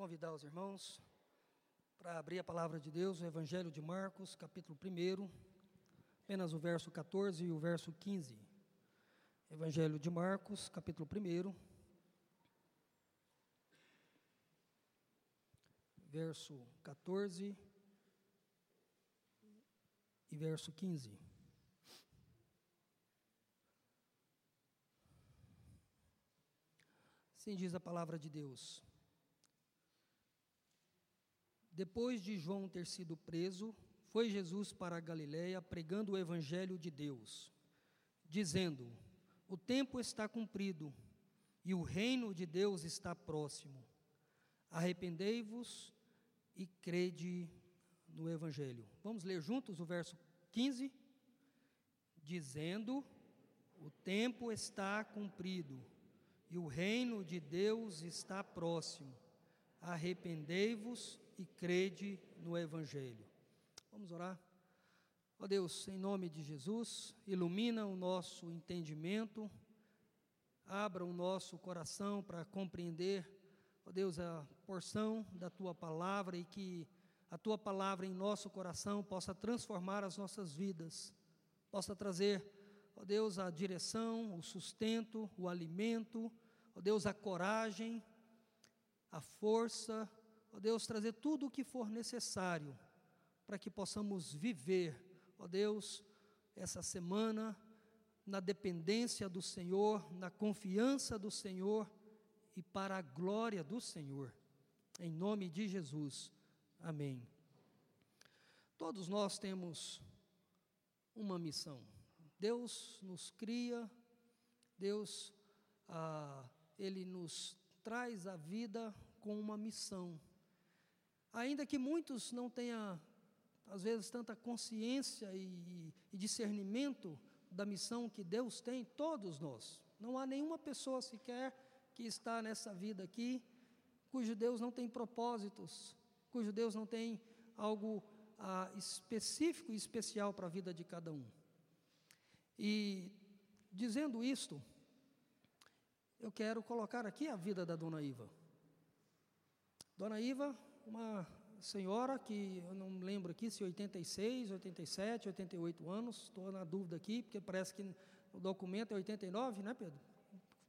convidar os irmãos para abrir a palavra de Deus, o Evangelho de Marcos, capítulo 1, apenas o verso 14 e o verso 15. Evangelho de Marcos, capítulo 1, verso 14 e verso 15. Assim diz a palavra de Deus. Depois de João ter sido preso, foi Jesus para a Galiléia pregando o evangelho de Deus, dizendo: O tempo está cumprido e o reino de Deus está próximo. Arrependei-vos e crede no evangelho. Vamos ler juntos o verso 15? Dizendo: O tempo está cumprido e o reino de Deus está próximo. Arrependei-vos e crede no Evangelho. Vamos orar? Ó Deus, em nome de Jesus, ilumina o nosso entendimento, abra o nosso coração para compreender, ó Deus, a porção da tua palavra e que a tua palavra em nosso coração possa transformar as nossas vidas, possa trazer, ó Deus, a direção, o sustento, o alimento, ó Deus, a coragem, a força, ó Deus, trazer tudo o que for necessário para que possamos viver, ó Deus, essa semana na dependência do Senhor, na confiança do Senhor e para a glória do Senhor. Em nome de Jesus. Amém. Todos nós temos uma missão. Deus nos cria, Deus, ah, Ele nos traz a vida com uma missão. Ainda que muitos não tenham, às vezes, tanta consciência e, e discernimento da missão que Deus tem, todos nós. Não há nenhuma pessoa sequer que está nessa vida aqui cujo Deus não tem propósitos, cujo Deus não tem algo ah, específico e especial para a vida de cada um. E dizendo isto, eu quero colocar aqui a vida da dona Iva. Dona Iva uma senhora que eu não lembro aqui se 86, 87, 88 anos, estou na dúvida aqui, porque parece que o documento é 89, né, Pedro?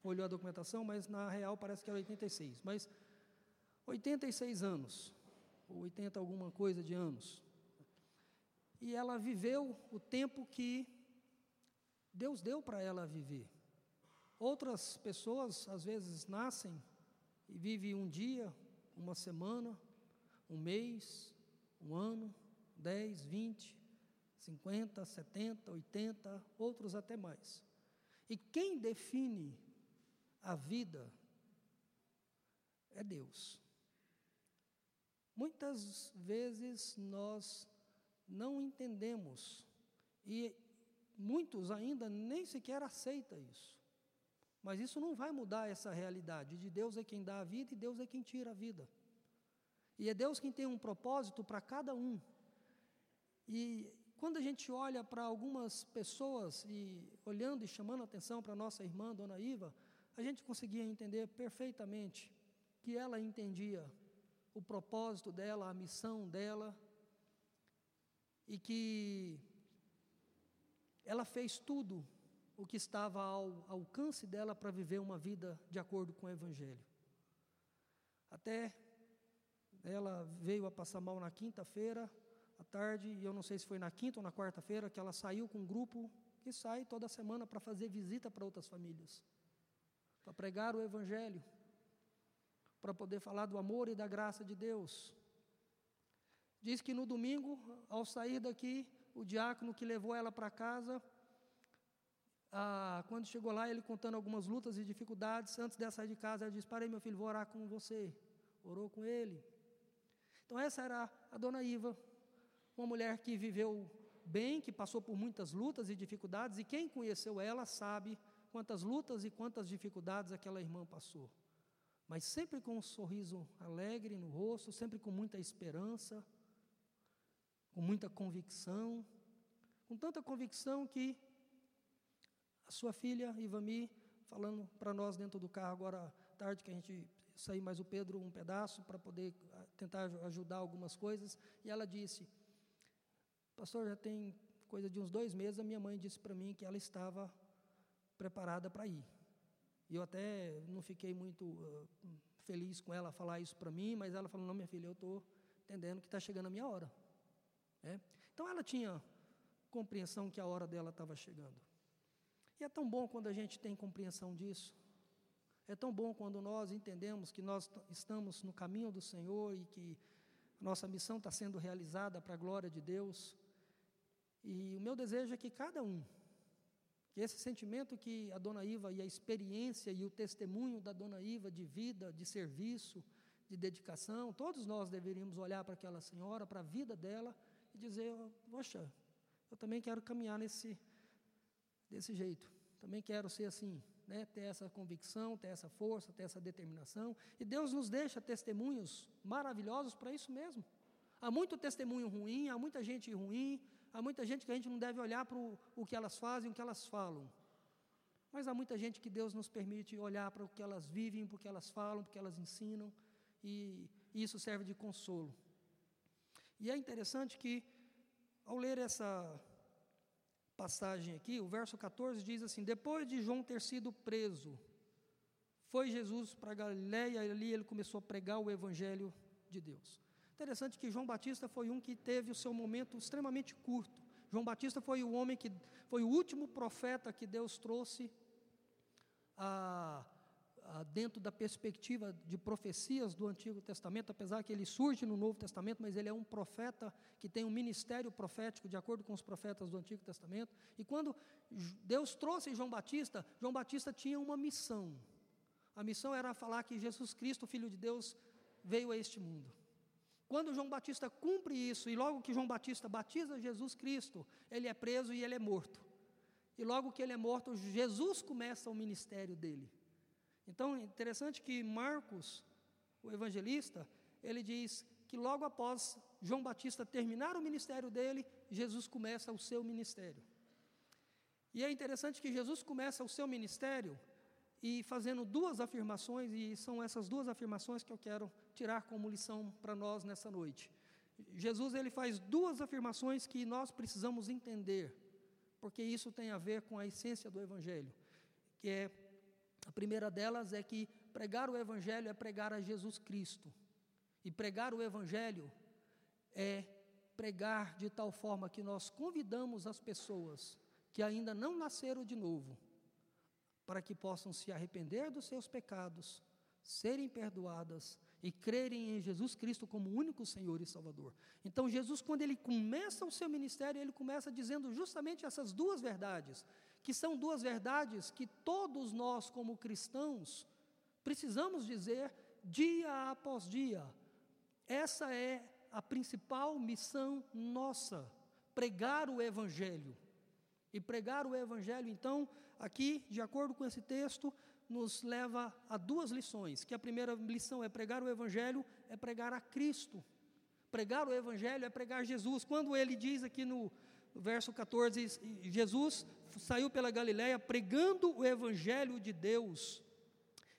Olhou a documentação, mas na real parece que é 86. Mas 86 anos, ou 80 alguma coisa de anos. E ela viveu o tempo que Deus deu para ela viver. Outras pessoas, às vezes, nascem e vivem um dia, uma semana, um mês, um ano, 10, 20, 50, 70, 80, outros até mais. E quem define a vida é Deus. Muitas vezes nós não entendemos e muitos ainda nem sequer aceitam isso. Mas isso não vai mudar essa realidade de Deus é quem dá a vida e Deus é quem tira a vida. E é Deus quem tem um propósito para cada um. E quando a gente olha para algumas pessoas e olhando e chamando atenção para nossa irmã, Dona Iva, a gente conseguia entender perfeitamente que ela entendia o propósito dela, a missão dela, e que ela fez tudo o que estava ao alcance dela para viver uma vida de acordo com o Evangelho. Até ela veio a passar mal na quinta-feira à tarde, e eu não sei se foi na quinta ou na quarta-feira, que ela saiu com um grupo que sai toda semana para fazer visita para outras famílias, para pregar o Evangelho, para poder falar do amor e da graça de Deus. Diz que no domingo, ao sair daqui, o diácono que levou ela para casa, ah, quando chegou lá, ele contando algumas lutas e dificuldades, antes de sair de casa, ela disse: Parei, meu filho, vou orar com você. Orou com ele. Então, essa era a dona Iva, uma mulher que viveu bem, que passou por muitas lutas e dificuldades, e quem conheceu ela sabe quantas lutas e quantas dificuldades aquela irmã passou. Mas sempre com um sorriso alegre no rosto, sempre com muita esperança, com muita convicção, com tanta convicção que sua filha, Ivami, falando para nós dentro do carro agora tarde, que a gente sair mais o Pedro um pedaço para poder ah, tentar ajudar algumas coisas. E ela disse: Pastor, já tem coisa de uns dois meses, a minha mãe disse para mim que ela estava preparada para ir. E eu até não fiquei muito uh, feliz com ela falar isso para mim, mas ela falou: Não, minha filha, eu estou entendendo que está chegando a minha hora. É? Então ela tinha compreensão que a hora dela estava chegando. E é tão bom quando a gente tem compreensão disso. É tão bom quando nós entendemos que nós estamos no caminho do Senhor e que nossa missão está sendo realizada para a glória de Deus. E o meu desejo é que cada um, que esse sentimento que a dona Iva e a experiência e o testemunho da dona Iva de vida, de serviço, de dedicação, todos nós deveríamos olhar para aquela senhora, para a vida dela e dizer: Poxa, eu também quero caminhar nesse, desse jeito, também quero ser assim, né? ter essa convicção, ter essa força, ter essa determinação. E Deus nos deixa testemunhos maravilhosos para isso mesmo. Há muito testemunho ruim, há muita gente ruim, há muita gente que a gente não deve olhar para o, o que elas fazem, o que elas falam. Mas há muita gente que Deus nos permite olhar para o que elas vivem, porque elas falam, porque elas ensinam, e isso serve de consolo. E é interessante que, ao ler essa passagem aqui, o verso 14 diz assim: Depois de João ter sido preso, foi Jesus para Galiléia e ali ele começou a pregar o evangelho de Deus. Interessante que João Batista foi um que teve o seu momento extremamente curto. João Batista foi o homem que foi o último profeta que Deus trouxe a, a, dentro da perspectiva de profecias do Antigo Testamento, apesar que ele surge no Novo Testamento, mas ele é um profeta que tem um ministério profético de acordo com os profetas do Antigo Testamento. E quando Deus trouxe João Batista, João Batista tinha uma missão. A missão era falar que Jesus Cristo, Filho de Deus, veio a este mundo. Quando João Batista cumpre isso, e logo que João Batista batiza Jesus Cristo, ele é preso e ele é morto. E logo que ele é morto, Jesus começa o ministério dele. Então, é interessante que Marcos, o evangelista, ele diz que logo após João Batista terminar o ministério dele, Jesus começa o seu ministério. E é interessante que Jesus começa o seu ministério e fazendo duas afirmações, e são essas duas afirmações que eu quero tirar como lição para nós nessa noite. Jesus ele faz duas afirmações que nós precisamos entender, porque isso tem a ver com a essência do evangelho, que é a primeira delas é que pregar o evangelho é pregar a Jesus Cristo. E pregar o evangelho é pregar de tal forma que nós convidamos as pessoas que ainda não nasceram de novo para que possam se arrepender dos seus pecados, serem perdoadas e crerem em Jesus Cristo como único Senhor e Salvador. Então, Jesus, quando ele começa o seu ministério, ele começa dizendo justamente essas duas verdades, que são duas verdades que todos nós, como cristãos, precisamos dizer dia após dia. Essa é a principal missão nossa, pregar o Evangelho. E pregar o Evangelho, então, aqui, de acordo com esse texto, nos leva a duas lições. Que a primeira lição é pregar o Evangelho, é pregar a Cristo. Pregar o Evangelho é pregar Jesus. Quando ele diz aqui no, verso 14, Jesus saiu pela Galiléia pregando o Evangelho de Deus.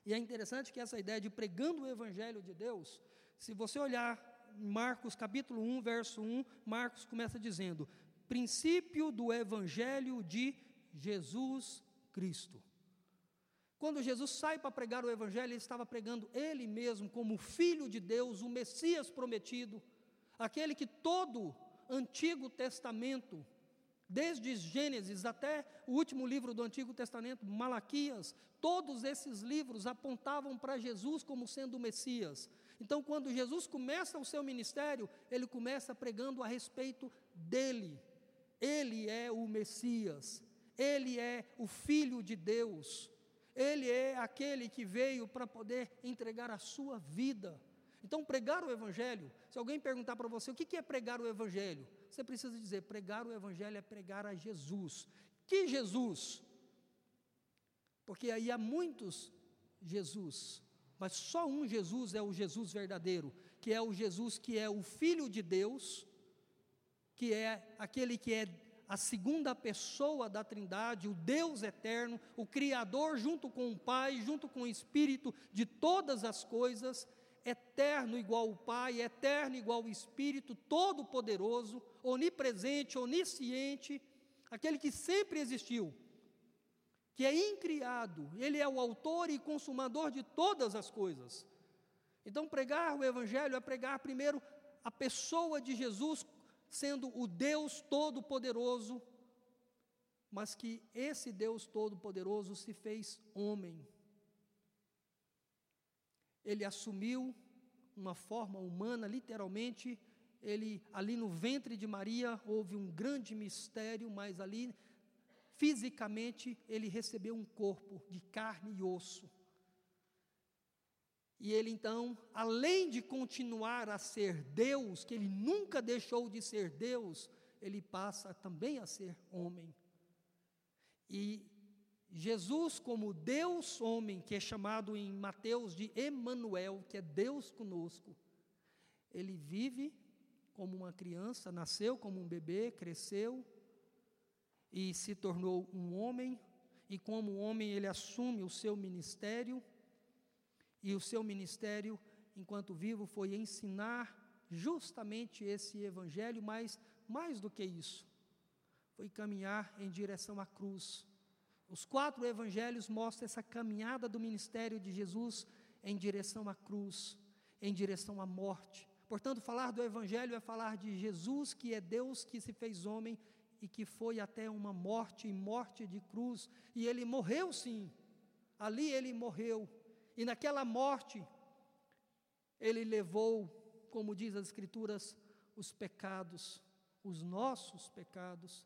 E é interessante que essa ideia de pregando o Evangelho de Deus, se você olhar Marcos capítulo 1, verso 1, Marcos começa dizendo: princípio do Evangelho de Jesus Cristo. Quando Jesus sai para pregar o Evangelho, ele estava pregando ele mesmo como Filho de Deus, o Messias prometido, aquele que todo Antigo Testamento, desde Gênesis até o último livro do Antigo Testamento, Malaquias, todos esses livros apontavam para Jesus como sendo o Messias. Então, quando Jesus começa o seu ministério, ele começa pregando a respeito dele ele é o Messias, ele é o Filho de Deus, ele é aquele que veio para poder entregar a sua vida. Então, pregar o Evangelho, se alguém perguntar para você o que é pregar o Evangelho, você precisa dizer: pregar o Evangelho é pregar a Jesus. Que Jesus? Porque aí há muitos Jesus, mas só um Jesus é o Jesus verdadeiro, que é o Jesus que é o Filho de Deus que é aquele que é a segunda pessoa da Trindade, o Deus eterno, o Criador, junto com o Pai, junto com o Espírito de todas as coisas, eterno igual o Pai, eterno igual o Espírito, todo-poderoso, onipresente, onisciente, aquele que sempre existiu, que é incriado, ele é o autor e consumador de todas as coisas. Então, pregar o Evangelho é pregar primeiro a pessoa de Jesus sendo o Deus Todo-Poderoso, mas que esse Deus Todo-Poderoso se fez homem. Ele assumiu uma forma humana, literalmente, ele ali no ventre de Maria houve um grande mistério, mas ali fisicamente ele recebeu um corpo de carne e osso. E ele então, além de continuar a ser Deus, que ele nunca deixou de ser Deus, ele passa também a ser homem. E Jesus, como Deus homem, que é chamado em Mateus de Emanuel, que é Deus conosco, ele vive como uma criança, nasceu como um bebê, cresceu e se tornou um homem, e como homem ele assume o seu ministério e o seu ministério, enquanto vivo, foi ensinar justamente esse evangelho, mas mais do que isso, foi caminhar em direção à cruz. Os quatro evangelhos mostram essa caminhada do ministério de Jesus em direção à cruz, em direção à morte. Portanto, falar do evangelho é falar de Jesus, que é Deus que se fez homem e que foi até uma morte e morte de cruz, e ele morreu sim. Ali ele morreu e naquela morte, ele levou, como diz as Escrituras, os pecados, os nossos pecados.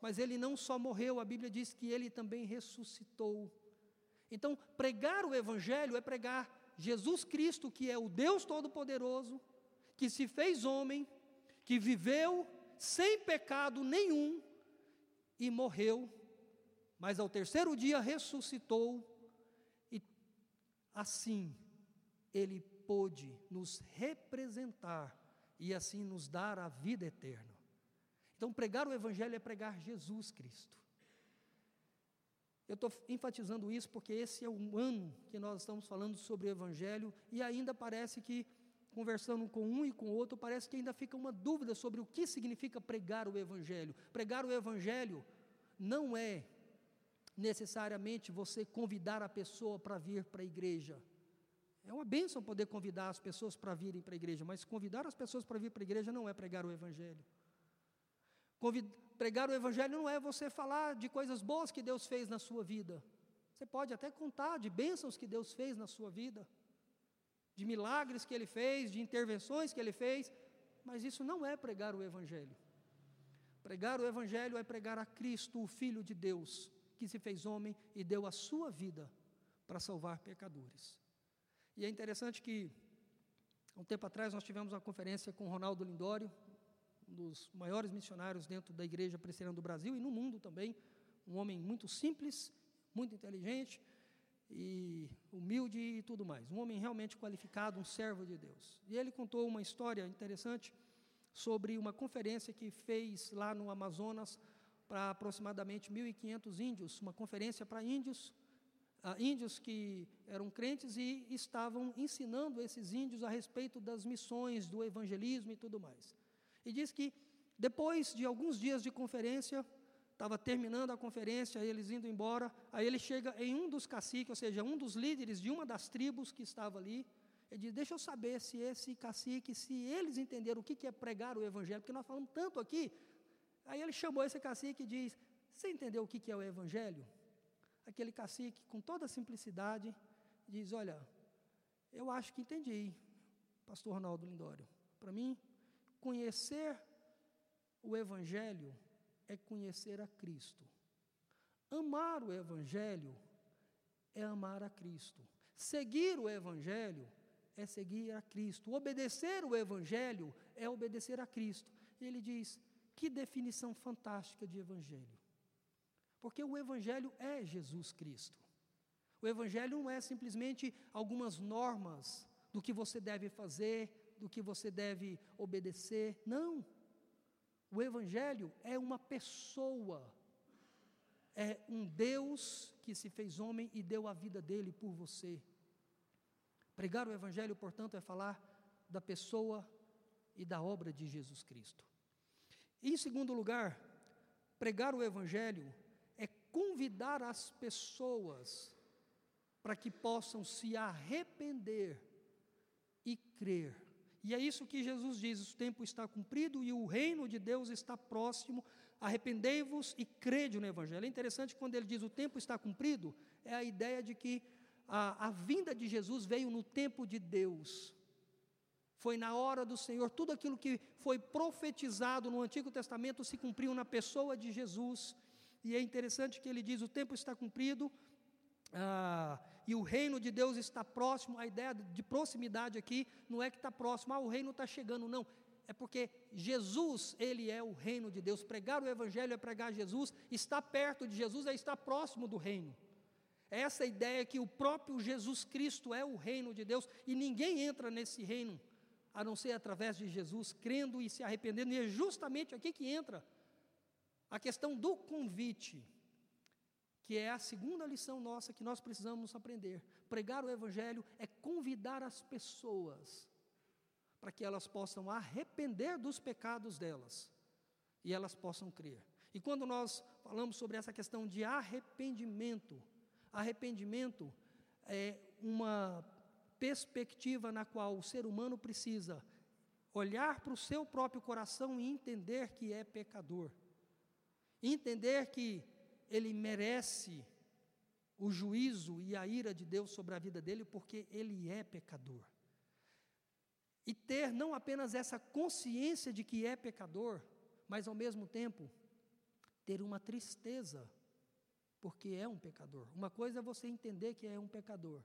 Mas ele não só morreu, a Bíblia diz que ele também ressuscitou. Então, pregar o Evangelho é pregar Jesus Cristo, que é o Deus Todo-Poderoso, que se fez homem, que viveu sem pecado nenhum e morreu, mas ao terceiro dia ressuscitou Assim, ele pôde nos representar e assim nos dar a vida eterna. Então, pregar o Evangelho é pregar Jesus Cristo. Eu estou enfatizando isso porque esse é o ano que nós estamos falando sobre o Evangelho e ainda parece que, conversando com um e com outro, parece que ainda fica uma dúvida sobre o que significa pregar o Evangelho. Pregar o Evangelho não é necessariamente você convidar a pessoa para vir para a igreja. É uma bênção poder convidar as pessoas para virem para a igreja, mas convidar as pessoas para vir para a igreja não é pregar o Evangelho. Pregar o Evangelho não é você falar de coisas boas que Deus fez na sua vida. Você pode até contar de bênçãos que Deus fez na sua vida, de milagres que Ele fez, de intervenções que Ele fez, mas isso não é pregar o Evangelho. Pregar o Evangelho é pregar a Cristo, o Filho de Deus, que se fez homem e deu a sua vida para salvar pecadores. E é interessante que, há um tempo atrás, nós tivemos uma conferência com Ronaldo Lindório, um dos maiores missionários dentro da igreja presbiteriana do Brasil e no mundo também, um homem muito simples, muito inteligente e humilde e tudo mais. Um homem realmente qualificado, um servo de Deus. E ele contou uma história interessante sobre uma conferência que fez lá no Amazonas para aproximadamente 1.500 índios, uma conferência para índios, uh, índios que eram crentes e estavam ensinando esses índios a respeito das missões, do evangelismo e tudo mais. E diz que depois de alguns dias de conferência, estava terminando a conferência, eles indo embora, aí ele chega em um dos caciques, ou seja, um dos líderes de uma das tribos que estava ali, ele diz, deixa eu saber se esse cacique, se eles entenderam o que é pregar o evangelho, porque nós falamos tanto aqui Aí ele chamou esse cacique e diz: Você entendeu o que é o Evangelho? Aquele cacique, com toda simplicidade, diz: Olha, eu acho que entendi, Pastor Ronaldo Lindório. Para mim, conhecer o Evangelho é conhecer a Cristo. Amar o Evangelho é amar a Cristo. Seguir o Evangelho é seguir a Cristo. Obedecer o Evangelho é obedecer a Cristo. E ele diz: que definição fantástica de evangelho. Porque o evangelho é Jesus Cristo. O evangelho não é simplesmente algumas normas do que você deve fazer, do que você deve obedecer. Não. O Evangelho é uma pessoa, é um Deus que se fez homem e deu a vida dele por você. Pregar o Evangelho, portanto, é falar da pessoa e da obra de Jesus Cristo. Em segundo lugar, pregar o Evangelho é convidar as pessoas para que possam se arrepender e crer. E é isso que Jesus diz: o tempo está cumprido e o reino de Deus está próximo. Arrependei-vos e crede no Evangelho. É interessante quando ele diz o tempo está cumprido, é a ideia de que a, a vinda de Jesus veio no tempo de Deus. Foi na hora do Senhor, tudo aquilo que foi profetizado no Antigo Testamento se cumpriu na pessoa de Jesus. E é interessante que ele diz: o tempo está cumprido, ah, e o reino de Deus está próximo. A ideia de proximidade aqui não é que está próximo, ah, o reino está chegando, não. É porque Jesus, Ele é o reino de Deus. Pregar o Evangelho é pregar Jesus, está perto de Jesus é estar próximo do reino. É essa ideia que o próprio Jesus Cristo é o reino de Deus e ninguém entra nesse reino a não ser através de Jesus, crendo e se arrependendo, e é justamente aqui que entra a questão do convite que é a segunda lição nossa que nós precisamos aprender. Pregar o Evangelho é convidar as pessoas para que elas possam arrepender dos pecados delas e elas possam crer. E quando nós falamos sobre essa questão de arrependimento, arrependimento é uma perspectiva na qual o ser humano precisa olhar para o seu próprio coração e entender que é pecador. Entender que ele merece o juízo e a ira de Deus sobre a vida dele, porque ele é pecador. E ter não apenas essa consciência de que é pecador, mas ao mesmo tempo ter uma tristeza, porque é um pecador. Uma coisa é você entender que é um pecador,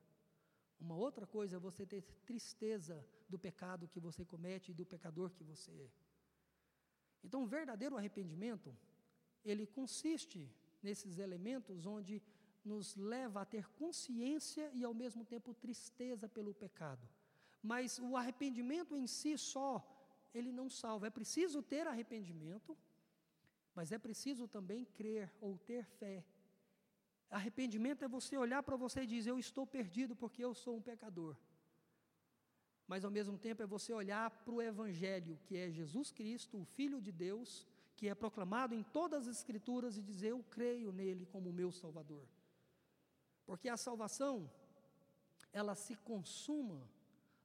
uma outra coisa é você ter tristeza do pecado que você comete e do pecador que você é. Então, o verdadeiro arrependimento, ele consiste nesses elementos onde nos leva a ter consciência e ao mesmo tempo tristeza pelo pecado. Mas o arrependimento em si só, ele não salva. É preciso ter arrependimento, mas é preciso também crer ou ter fé. Arrependimento é você olhar para você e dizer: Eu estou perdido porque eu sou um pecador. Mas ao mesmo tempo é você olhar para o Evangelho, que é Jesus Cristo, o Filho de Deus, que é proclamado em todas as Escrituras e dizer: Eu creio nele como meu Salvador. Porque a salvação, ela se consuma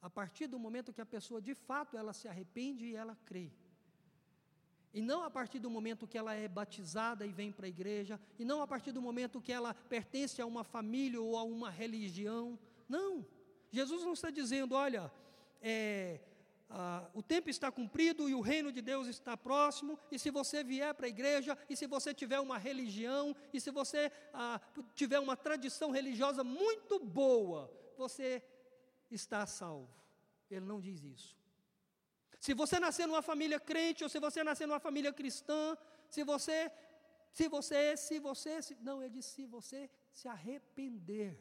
a partir do momento que a pessoa de fato ela se arrepende e ela crê. E não a partir do momento que ela é batizada e vem para a igreja, e não a partir do momento que ela pertence a uma família ou a uma religião. Não. Jesus não está dizendo, olha, é, ah, o tempo está cumprido e o reino de Deus está próximo, e se você vier para a igreja, e se você tiver uma religião, e se você ah, tiver uma tradição religiosa muito boa, você está salvo. Ele não diz isso. Se você nascer numa família crente, ou se você nascer numa família cristã, se você, se você, se você, se, não, ele diz se você se arrepender,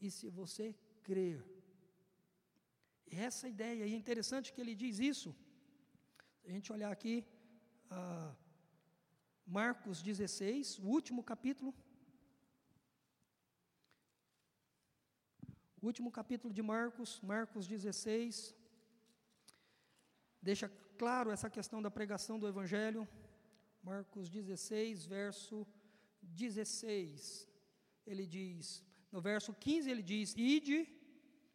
e se você crer essa ideia, e é interessante que ele diz isso. Se a gente olhar aqui, ah, Marcos 16, o último capítulo. O último capítulo de Marcos, Marcos 16, deixa claro essa questão da pregação do Evangelho. Marcos 16, verso 16. Ele diz, no verso 15 ele diz: Ide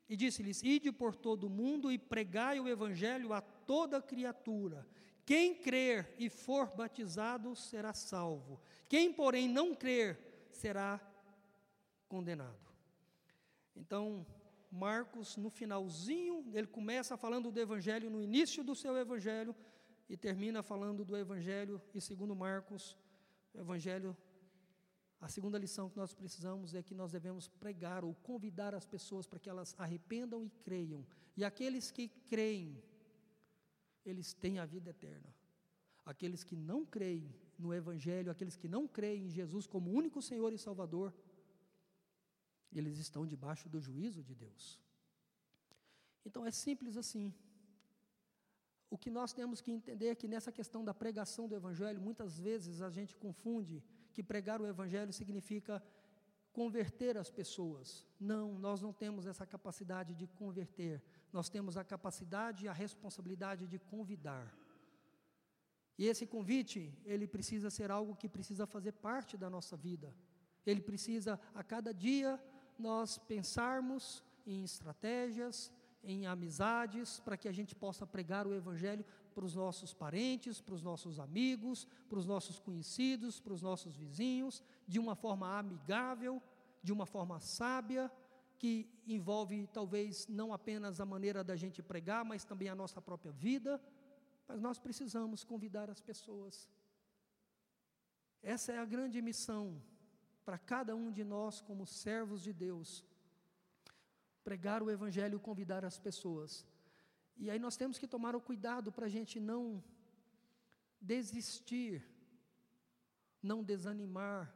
e disse-lhes: Ide por todo o mundo e pregai o evangelho a toda criatura. Quem crer e for batizado será salvo. Quem, porém, não crer será condenado. Então, Marcos, no finalzinho, ele começa falando do evangelho no início do seu evangelho e termina falando do evangelho, e segundo Marcos, o evangelho a segunda lição que nós precisamos é que nós devemos pregar ou convidar as pessoas para que elas arrependam e creiam. E aqueles que creem, eles têm a vida eterna. Aqueles que não creem no Evangelho, aqueles que não creem em Jesus como único Senhor e Salvador, eles estão debaixo do juízo de Deus. Então é simples assim. o que nós temos que entender é que nessa questão da pregação do Evangelho, muitas vezes a gente confunde que pregar o Evangelho significa converter as pessoas. Não, nós não temos essa capacidade de converter, nós temos a capacidade e a responsabilidade de convidar. E esse convite, ele precisa ser algo que precisa fazer parte da nossa vida. Ele precisa, a cada dia, nós pensarmos em estratégias, em amizades, para que a gente possa pregar o Evangelho para os nossos parentes, para os nossos amigos, para os nossos conhecidos, para os nossos vizinhos, de uma forma amigável, de uma forma sábia, que envolve talvez não apenas a maneira da gente pregar, mas também a nossa própria vida. Mas nós precisamos convidar as pessoas. Essa é a grande missão para cada um de nós, como servos de Deus, pregar o Evangelho, convidar as pessoas. E aí nós temos que tomar o cuidado para a gente não desistir, não desanimar,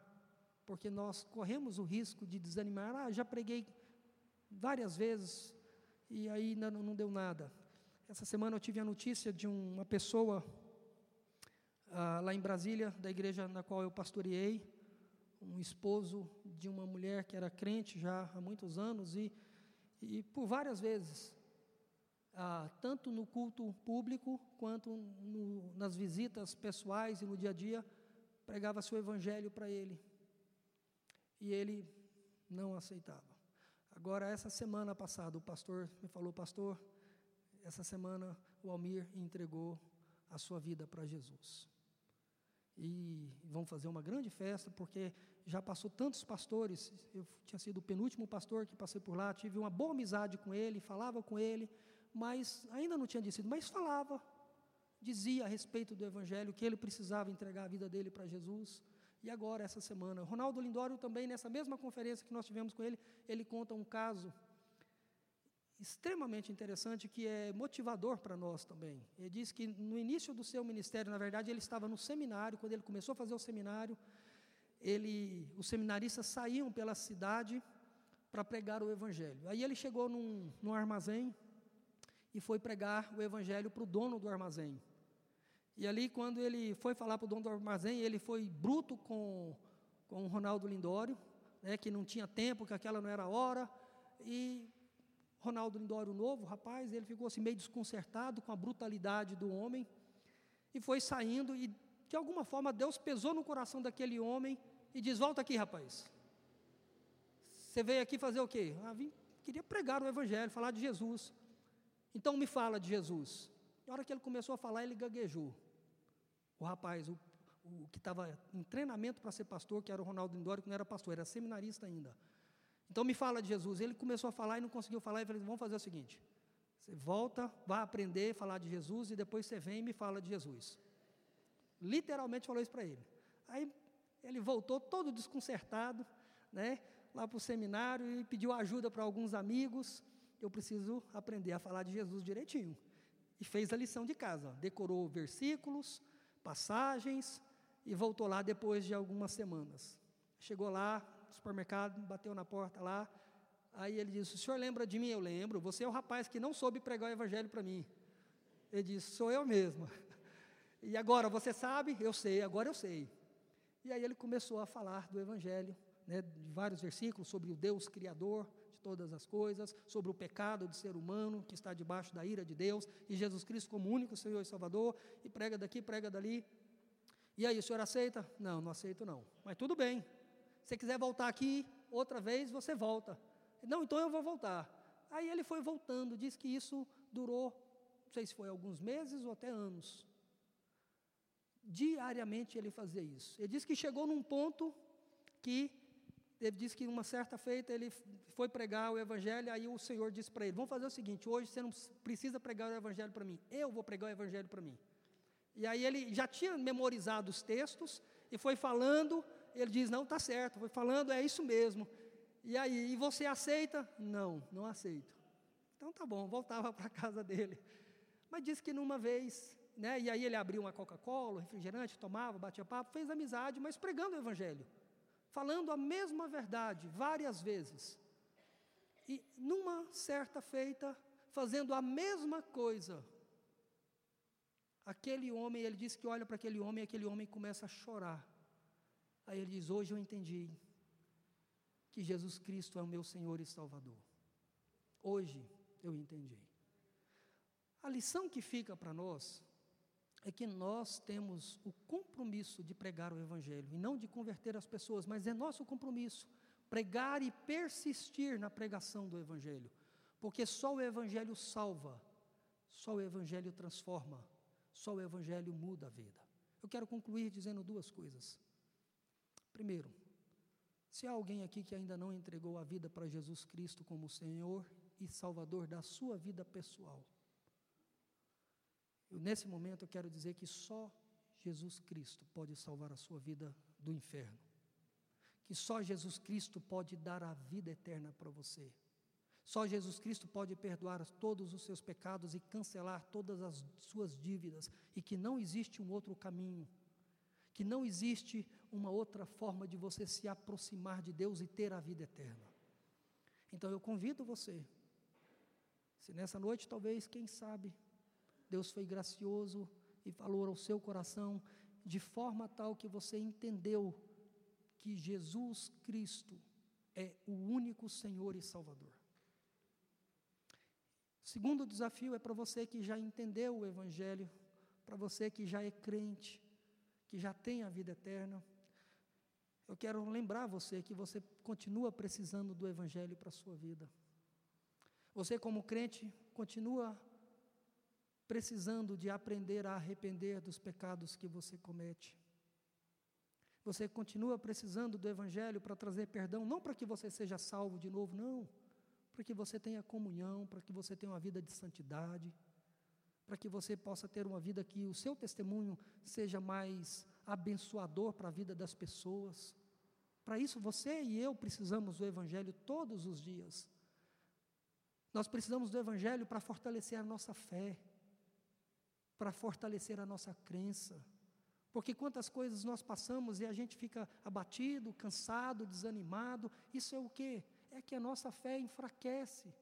porque nós corremos o risco de desanimar. Ah, já preguei várias vezes e aí não, não deu nada. Essa semana eu tive a notícia de uma pessoa ah, lá em Brasília, da igreja na qual eu pastoreei, um esposo de uma mulher que era crente já há muitos anos e e por várias vezes, ah, tanto no culto público quanto no, nas visitas pessoais e no dia a dia, pregava seu evangelho para ele. E ele não aceitava. Agora, essa semana passada, o pastor me falou, pastor, essa semana o Almir entregou a sua vida para Jesus. E vão fazer uma grande festa, porque já passou tantos pastores, eu tinha sido o penúltimo pastor que passei por lá, tive uma boa amizade com ele, falava com ele, mas ainda não tinha decidido, mas falava, dizia a respeito do Evangelho, que ele precisava entregar a vida dele para Jesus. E agora, essa semana, Ronaldo Lindório também, nessa mesma conferência que nós tivemos com ele, ele conta um caso extremamente interessante que é motivador para nós também. Ele diz que no início do seu ministério, na verdade, ele estava no seminário, quando ele começou a fazer o seminário, ele, os seminaristas saíam pela cidade para pregar o evangelho. Aí ele chegou num, num armazém e foi pregar o evangelho para o dono do armazém. E ali, quando ele foi falar para o dono do armazém, ele foi bruto com, com o Ronaldo Lindório, né, que não tinha tempo, que aquela não era hora. E Ronaldo Lindório, novo rapaz, ele ficou assim meio desconcertado com a brutalidade do homem. E foi saindo, e de alguma forma Deus pesou no coração daquele homem e diz: Volta aqui, rapaz. Você veio aqui fazer o quê? Ah, vim, queria pregar o Evangelho, falar de Jesus. Então me fala de Jesus. Na hora que ele começou a falar, ele gaguejou. O rapaz, o, o que estava em treinamento para ser pastor, que era o Ronaldo Lindório, que não era pastor, era seminarista ainda. Então me fala de Jesus. Ele começou a falar e não conseguiu falar. E falei: Vamos fazer o seguinte: você volta, vai aprender a falar de Jesus e depois você vem e me fala de Jesus. Literalmente falou isso para ele. Aí ele voltou todo desconcertado, né, lá para o seminário e pediu ajuda para alguns amigos. Eu preciso aprender a falar de Jesus direitinho. E fez a lição de casa, decorou versículos, passagens e voltou lá depois de algumas semanas. Chegou lá no supermercado, bateu na porta lá. Aí ele disse: O senhor lembra de mim? Eu lembro. Você é o rapaz que não soube pregar o evangelho para mim. Ele disse: Sou eu mesmo. E agora você sabe? Eu sei, agora eu sei. E aí ele começou a falar do Evangelho, né, de vários versículos sobre o Deus Criador todas as coisas, sobre o pecado do ser humano que está debaixo da ira de Deus, e Jesus Cristo como único Senhor e Salvador, e prega daqui, prega dali. E aí, o senhor aceita? Não, não aceito não. Mas tudo bem. Se quiser voltar aqui outra vez, você volta. Não, então eu vou voltar. Aí ele foi voltando, diz que isso durou, não sei se foi alguns meses ou até anos. Diariamente ele fazia isso. Ele disse que chegou num ponto que ele disse que uma certa feita ele foi pregar o evangelho, aí o Senhor disse para ele: "Vamos fazer o seguinte, hoje você não precisa pregar o evangelho para mim, eu vou pregar o evangelho para mim". E aí ele já tinha memorizado os textos e foi falando, ele diz: "Não, está certo". Foi falando, é isso mesmo. E aí, e você aceita? Não, não aceito. Então tá bom, voltava para casa dele. Mas disse que numa vez né? E aí ele abriu uma Coca-Cola, refrigerante, tomava, batia papo, fez amizade, mas pregando o Evangelho, falando a mesma verdade várias vezes. E numa certa feita, fazendo a mesma coisa, Aquele homem, ele diz que olha para aquele homem e aquele homem começa a chorar. Aí ele diz: Hoje eu entendi que Jesus Cristo é o meu Senhor e Salvador. Hoje eu entendi. A lição que fica para nós é que nós temos o compromisso de pregar o Evangelho e não de converter as pessoas, mas é nosso compromisso pregar e persistir na pregação do Evangelho, porque só o Evangelho salva, só o Evangelho transforma, só o Evangelho muda a vida. Eu quero concluir dizendo duas coisas. Primeiro, se há alguém aqui que ainda não entregou a vida para Jesus Cristo como Senhor e Salvador da sua vida pessoal, nesse momento eu quero dizer que só Jesus Cristo pode salvar a sua vida do inferno. Que só Jesus Cristo pode dar a vida eterna para você. Só Jesus Cristo pode perdoar todos os seus pecados e cancelar todas as suas dívidas, e que não existe um outro caminho, que não existe uma outra forma de você se aproximar de Deus e ter a vida eterna. Então eu convido você, se nessa noite, talvez, quem sabe, Deus foi gracioso e falou ao seu coração de forma tal que você entendeu que Jesus Cristo é o único Senhor e Salvador. Segundo desafio é para você que já entendeu o Evangelho, para você que já é crente, que já tem a vida eterna. Eu quero lembrar você que você continua precisando do Evangelho para a sua vida. Você, como crente, continua precisando de aprender a arrepender dos pecados que você comete. Você continua precisando do Evangelho para trazer perdão, não para que você seja salvo de novo, não, para que você tenha comunhão, para que você tenha uma vida de santidade, para que você possa ter uma vida que o seu testemunho seja mais abençoador para a vida das pessoas. Para isso, você e eu precisamos do Evangelho todos os dias. Nós precisamos do Evangelho para fortalecer a nossa fé para fortalecer a nossa crença. Porque quantas coisas nós passamos e a gente fica abatido, cansado, desanimado, isso é o quê? É que a nossa fé enfraquece.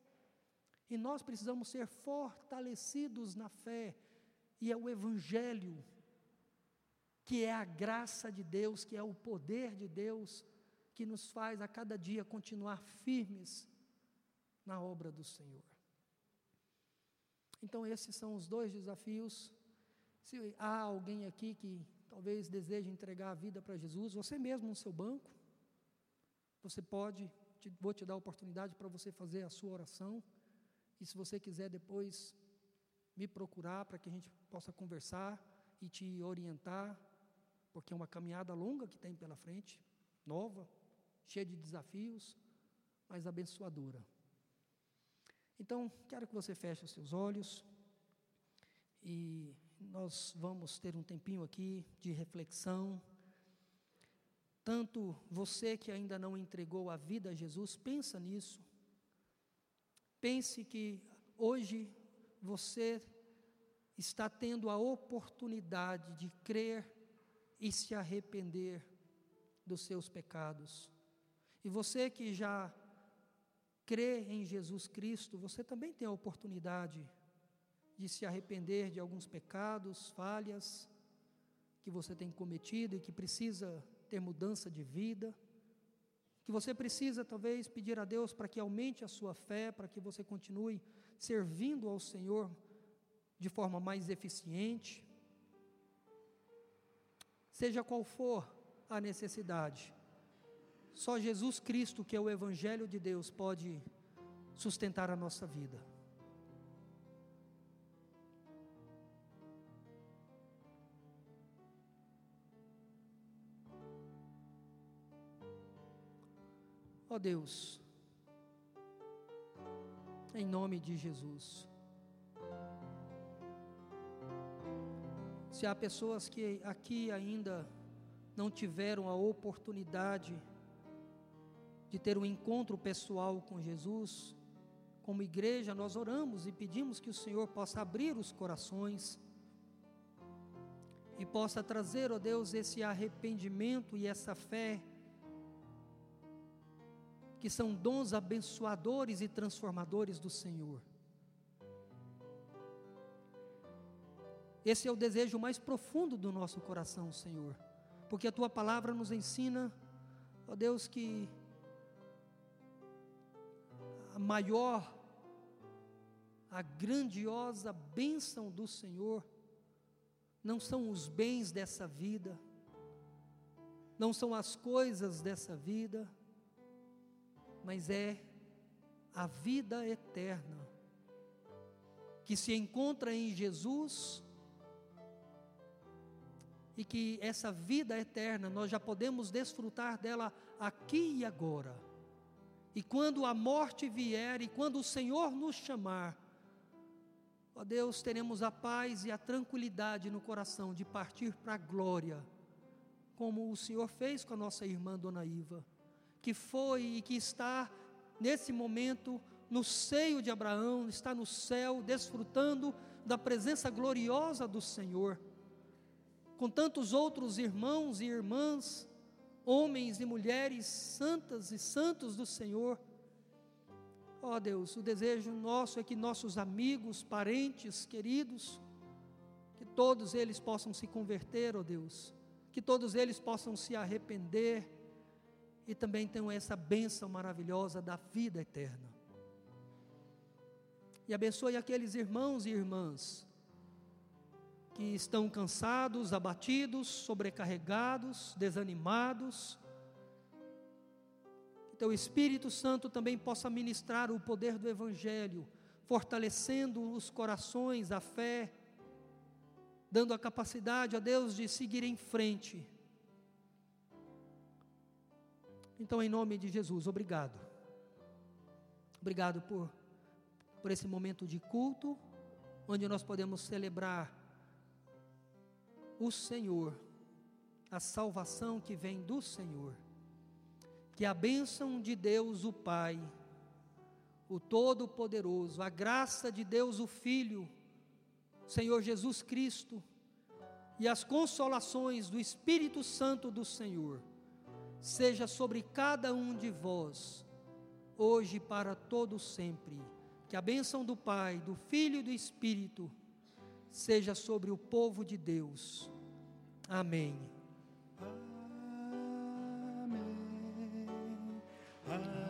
E nós precisamos ser fortalecidos na fé, e é o Evangelho, que é a graça de Deus, que é o poder de Deus, que nos faz a cada dia continuar firmes na obra do Senhor. Então, esses são os dois desafios. Se há alguém aqui que talvez deseje entregar a vida para Jesus, você mesmo no seu banco, você pode, te, vou te dar a oportunidade para você fazer a sua oração. E se você quiser depois me procurar para que a gente possa conversar e te orientar, porque é uma caminhada longa que tem pela frente, nova, cheia de desafios, mas abençoadora. Então, quero que você feche os seus olhos e nós vamos ter um tempinho aqui de reflexão. Tanto você que ainda não entregou a vida a Jesus, pensa nisso. Pense que hoje você está tendo a oportunidade de crer e se arrepender dos seus pecados. E você que já crê em Jesus Cristo, você também tem a oportunidade de se arrepender de alguns pecados, falhas que você tem cometido e que precisa ter mudança de vida, que você precisa talvez pedir a Deus para que aumente a sua fé, para que você continue servindo ao Senhor de forma mais eficiente. Seja qual for a necessidade, só Jesus Cristo, que é o Evangelho de Deus, pode sustentar a nossa vida. Ó oh Deus, em nome de Jesus. Se há pessoas que aqui ainda não tiveram a oportunidade de ter um encontro pessoal com Jesus, como igreja, nós oramos e pedimos que o Senhor possa abrir os corações e possa trazer, ó oh Deus, esse arrependimento e essa fé, que são dons abençoadores e transformadores do Senhor. Esse é o desejo mais profundo do nosso coração, Senhor, porque a tua palavra nos ensina, ó Deus, que maior, a grandiosa bênção do Senhor não são os bens dessa vida, não são as coisas dessa vida, mas é a vida eterna, que se encontra em Jesus, e que essa vida eterna nós já podemos desfrutar dela aqui e agora. E quando a morte vier e quando o Senhor nos chamar, ó Deus, teremos a paz e a tranquilidade no coração de partir para a glória, como o Senhor fez com a nossa irmã Dona Iva, que foi e que está nesse momento no seio de Abraão, está no céu, desfrutando da presença gloriosa do Senhor, com tantos outros irmãos e irmãs, homens e mulheres santas e santos do Senhor. Ó oh Deus, o desejo nosso é que nossos amigos, parentes, queridos, que todos eles possam se converter, ó oh Deus, que todos eles possam se arrepender e também tenham essa bênção maravilhosa da vida eterna. E abençoe aqueles irmãos e irmãs que estão cansados, abatidos, sobrecarregados, desanimados. Que teu Espírito Santo também possa ministrar o poder do Evangelho, fortalecendo os corações, a fé, dando a capacidade a Deus de seguir em frente então, em nome de Jesus, obrigado. Obrigado por, por esse momento de culto, onde nós podemos celebrar o Senhor, a salvação que vem do Senhor. Que a bênção de Deus, o Pai, o Todo-Poderoso, a graça de Deus, o Filho, Senhor Jesus Cristo, e as consolações do Espírito Santo do Senhor seja sobre cada um de vós, hoje e para todo sempre. Que a bênção do Pai, do Filho e do Espírito seja sobre o povo de Deus. Amém. Amém. Amém.